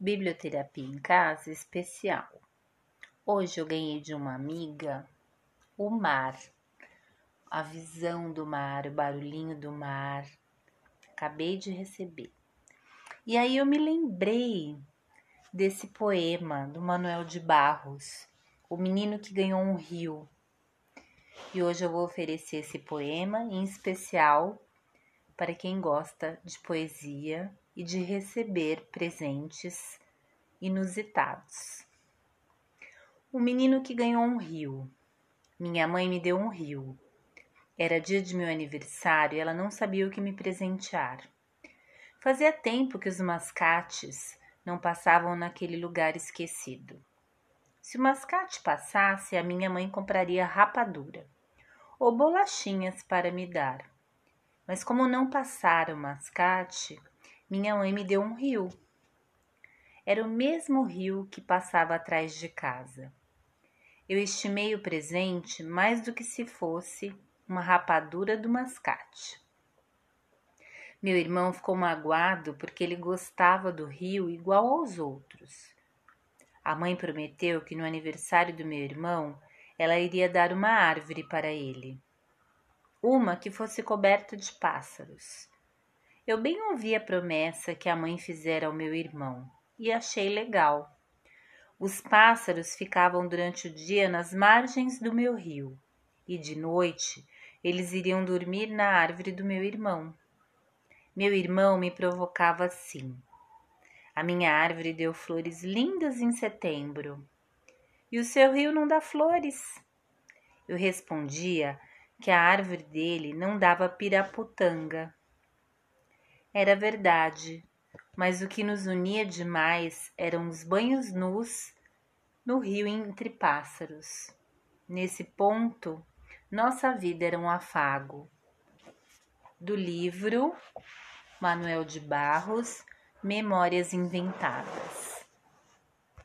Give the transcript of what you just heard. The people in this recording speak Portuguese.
Biblioterapia em Casa especial. Hoje eu ganhei de uma amiga o mar, a visão do mar, o barulhinho do mar. Acabei de receber. E aí eu me lembrei desse poema do Manuel de Barros, O Menino que Ganhou um Rio. E hoje eu vou oferecer esse poema em especial para quem gosta de poesia e de receber presentes inusitados. O menino que ganhou um rio. Minha mãe me deu um rio. Era dia de meu aniversário e ela não sabia o que me presentear. Fazia tempo que os mascates não passavam naquele lugar esquecido. Se o mascate passasse, a minha mãe compraria rapadura ou bolachinhas para me dar. Mas como não passara o mascate, minha mãe me deu um rio. Era o mesmo rio que passava atrás de casa. Eu estimei o presente mais do que se fosse uma rapadura do mascate. Meu irmão ficou magoado porque ele gostava do rio igual aos outros. A mãe prometeu que no aniversário do meu irmão ela iria dar uma árvore para ele. Uma que fosse coberta de pássaros. Eu bem ouvi a promessa que a mãe fizera ao meu irmão e achei legal. Os pássaros ficavam durante o dia nas margens do meu rio e de noite eles iriam dormir na árvore do meu irmão. Meu irmão me provocava assim. A minha árvore deu flores lindas em setembro. E o seu rio não dá flores. Eu respondia que a árvore dele não dava piraputanga. Era verdade, mas o que nos unia demais eram os banhos nus no rio entre pássaros. Nesse ponto, nossa vida era um afago. Do livro Manuel de Barros, Memórias Inventadas.